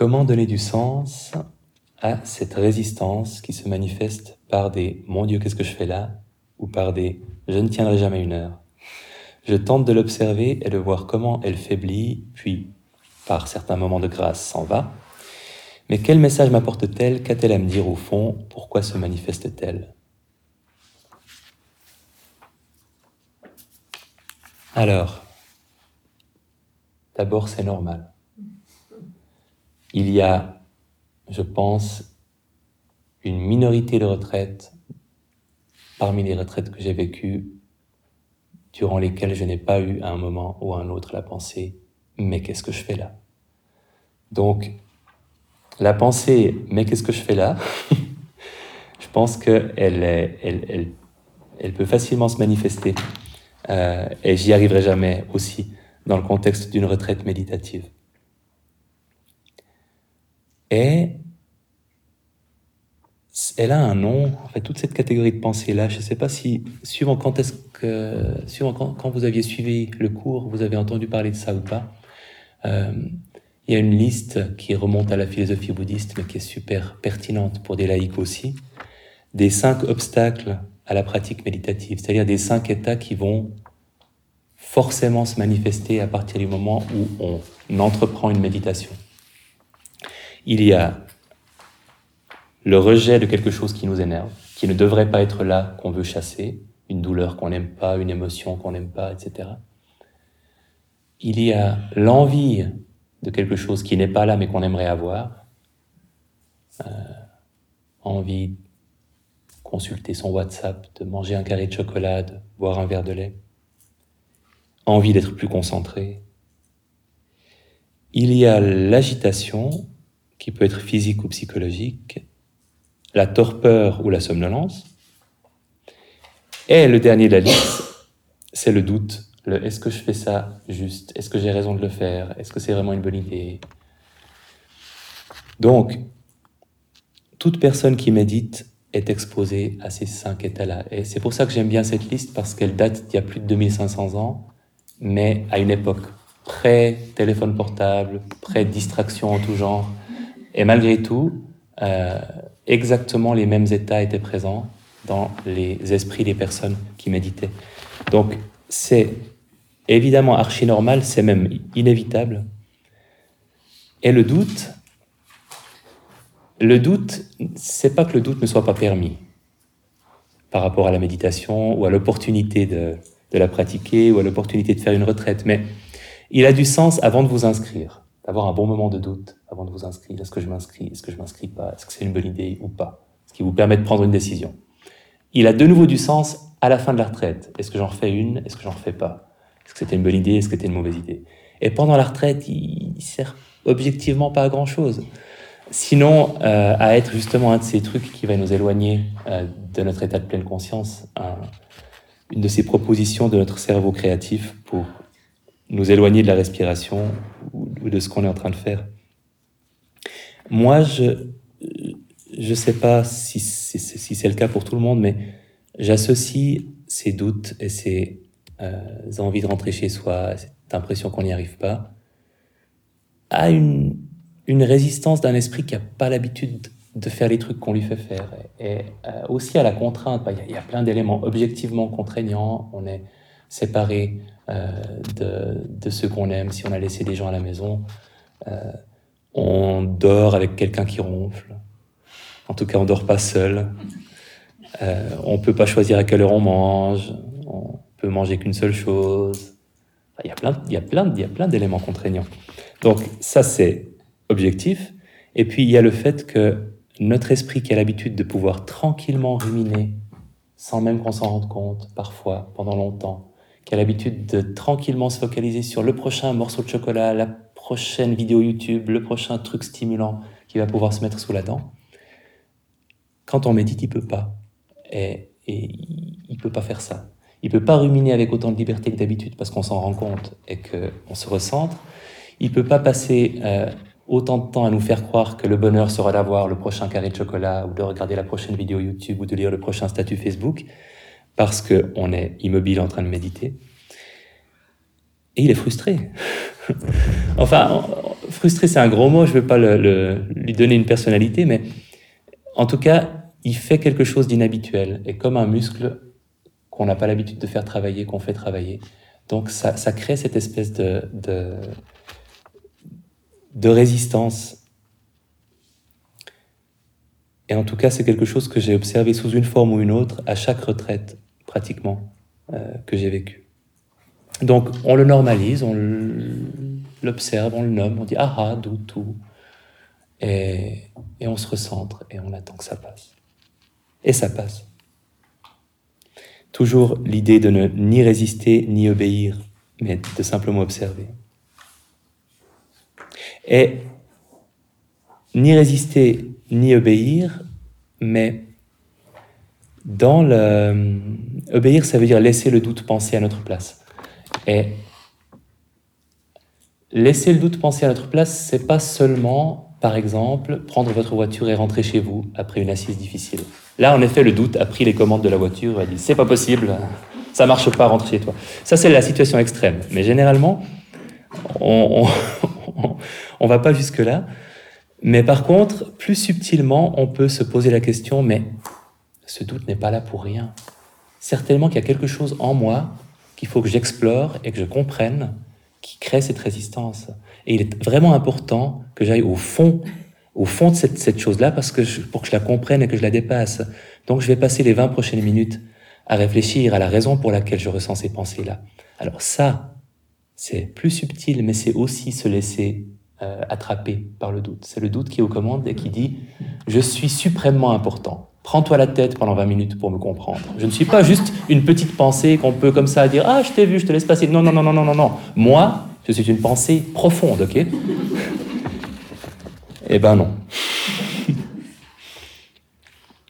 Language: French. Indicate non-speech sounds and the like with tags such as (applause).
Comment donner du sens à cette résistance qui se manifeste par des Mon Dieu, qu'est-ce que je fais là? ou par des Je ne tiendrai jamais une heure Je tente de l'observer et de voir comment elle faiblit, puis, par certains moments de grâce, s'en va. Mais quel message m'apporte-t-elle? Qu'a-t-elle à me dire au fond? Pourquoi se manifeste-t-elle? Alors, d'abord c'est normal. Il y a, je pense, une minorité de retraites parmi les retraites que j'ai vécues durant lesquelles je n'ai pas eu à un moment ou à un autre la pensée mais qu'est-ce que je fais là? Donc, la pensée mais qu'est-ce que je fais là? (laughs) Je pense qu'elle elle, elle, elle, peut facilement se manifester euh, et j'y arriverai jamais aussi dans le contexte d'une retraite méditative. Et elle a un nom, en fait, toute cette catégorie de pensée-là, je ne sais pas si, suivant quand est-ce que, suivant quand, vous aviez suivi le cours, vous avez entendu parler de ça ou pas. Euh, il y a une liste qui remonte à la philosophie bouddhiste, mais qui est super pertinente pour des laïcs aussi, des cinq obstacles à la pratique méditative, c'est-à-dire des cinq états qui vont forcément se manifester à partir du moment où on entreprend une méditation. Il y a le rejet de quelque chose qui nous énerve, qui ne devrait pas être là, qu'on veut chasser, une douleur qu'on n'aime pas, une émotion qu'on n'aime pas, etc. Il y a l'envie de quelque chose qui n'est pas là mais qu'on aimerait avoir, euh, envie de consulter son WhatsApp, de manger un carré de chocolat, boire un verre de lait, envie d'être plus concentré. Il y a l'agitation, qui peut être physique ou psychologique, la torpeur ou la somnolence. Et le dernier de la liste, c'est le doute. Le est-ce que je fais ça juste? Est-ce que j'ai raison de le faire? Est-ce que c'est vraiment une bonne idée? Donc, toute personne qui médite est exposée à ces cinq états-là. Et c'est pour ça que j'aime bien cette liste, parce qu'elle date d'il y a plus de 2500 ans, mais à une époque pré-téléphone portable, pré-distraction en tout genre. Et malgré tout, euh, exactement les mêmes états étaient présents dans les esprits des personnes qui méditaient. Donc c'est évidemment archi normal, c'est même inévitable. Et le doute, le doute, c'est pas que le doute ne soit pas permis par rapport à la méditation ou à l'opportunité de, de la pratiquer ou à l'opportunité de faire une retraite, mais il a du sens avant de vous inscrire d'avoir un bon moment de doute avant de vous inscrire. Est-ce que je m'inscris? Est-ce que je m'inscris pas? Est-ce que c'est une bonne idée ou pas? Ce qui vous permet de prendre une décision. Il a de nouveau du sens à la fin de la retraite. Est-ce que j'en refais une? Est-ce que j'en refais pas? Est-ce que c'était une bonne idée? Est-ce que c'était une mauvaise idée? Et pendant la retraite, il, sert objectivement pas à grand chose. Sinon, euh, à être justement un de ces trucs qui va nous éloigner euh, de notre état de pleine conscience, une de ces propositions de notre cerveau créatif pour nous éloigner de la respiration ou, de ce qu'on est en train de faire. Moi, je ne sais pas si, si, c'est le cas pour tout le monde, mais j'associe ces doutes et ces euh, envies de rentrer chez soi, cette impression qu'on n'y arrive pas, à une, une résistance d'un esprit qui n'a pas l'habitude de faire les trucs qu'on lui fait faire, et, euh, aussi à la contrainte. Bah, il y, a plein d'éléments objectivement contraignants, on est séparé de, de, ceux qu'on aime, si on a laissé des gens à la maison. Euh, on dort avec quelqu'un qui ronfle. En tout cas, on dort pas seul. Euh, on peut pas choisir à quelle heure on mange. On peut manger qu'une seule chose. Il y a plein, il y a plein, il y a plein d'éléments contraignants. Donc ça, c'est objectif. Et puis il y a le fait que notre esprit qui a l'habitude de pouvoir tranquillement ruminer, sans même qu'on s'en rende compte, parfois, pendant longtemps, qui a l'habitude de tranquillement se focaliser sur le prochain morceau de chocolat, la prochaine vidéo YouTube, le prochain truc stimulant qui va pouvoir se mettre sous la dent. Quand on médite, il peut pas. Et, et il peut pas faire ça. Il peut pas ruminer avec autant de liberté que d'habitude parce qu'on s'en rend compte et qu'on se recentre. Il peut pas passer euh, autant de temps à nous faire croire que le bonheur sera d'avoir le prochain carré de chocolat ou de regarder la prochaine vidéo YouTube ou de lire le prochain statut Facebook parce qu'on est immobile en train de méditer. Et il est frustré. (laughs) enfin, frustré, c'est un gros mot, je ne veux pas lui donner une personnalité, mais en tout cas, il fait quelque chose d'inhabituel. Et comme un muscle qu'on n'a pas l'habitude de faire travailler, qu'on fait travailler. Donc ça, crée cette espèce de, résistance. Et en tout cas, c'est quelque chose que j'ai observé sous une forme ou une autre à chaque retraite, pratiquement, euh, que j'ai vécue. Donc on le normalise, on l'observe, on le nomme, on dit ah ah, doute, tout. Et, et on se recentre et on attend que ça passe. Et ça passe. Toujours l'idée de ne ni résister ni obéir, mais de simplement observer. Et ni résister ni obéir, mais dans le... Obéir, ça veut dire laisser le doute penser à notre place. Et laisser le doute penser à notre place, c'est pas seulement par exemple, prendre votre voiture et rentrer chez vous après une assise difficile. Là, en effet, le doute a pris les commandes de la voiture et a dit c'est pas possible, ça marche pas, rentre chez toi. Ça, c'est la situation extrême. Mais généralement, on, on, (laughs) va pas jusque là. Mais par contre, plus subtilement, on peut se poser la question mais ce doute n'est pas là pour rien. Certainement qu'il y a quelque chose en moi qu'il faut que j'explore et que je comprenne qui crée cette résistance. Et il est vraiment important que j'aille au fond, au fond de cette, chose-là, parce que pour que je la comprenne et que je la dépasse. Donc je vais passer les 20 prochaines minutes à réfléchir à la raison pour laquelle je ressens ces pensées-là. Alors ça, c'est plus subtil, mais c'est aussi se laisser euh, attraper par le doute. C'est le doute qui est aux commandes et qui dit ⁇ Je suis suprêmement important. Prends-toi la tête pendant 20 minutes pour me comprendre. Je ne suis pas juste une petite pensée qu'on peut comme ça dire ⁇ Ah, je t'ai vu, je te laisse passer. Non, non, non, non, non, non, non. Moi, je suis une pensée profonde, ok? Eh ben non.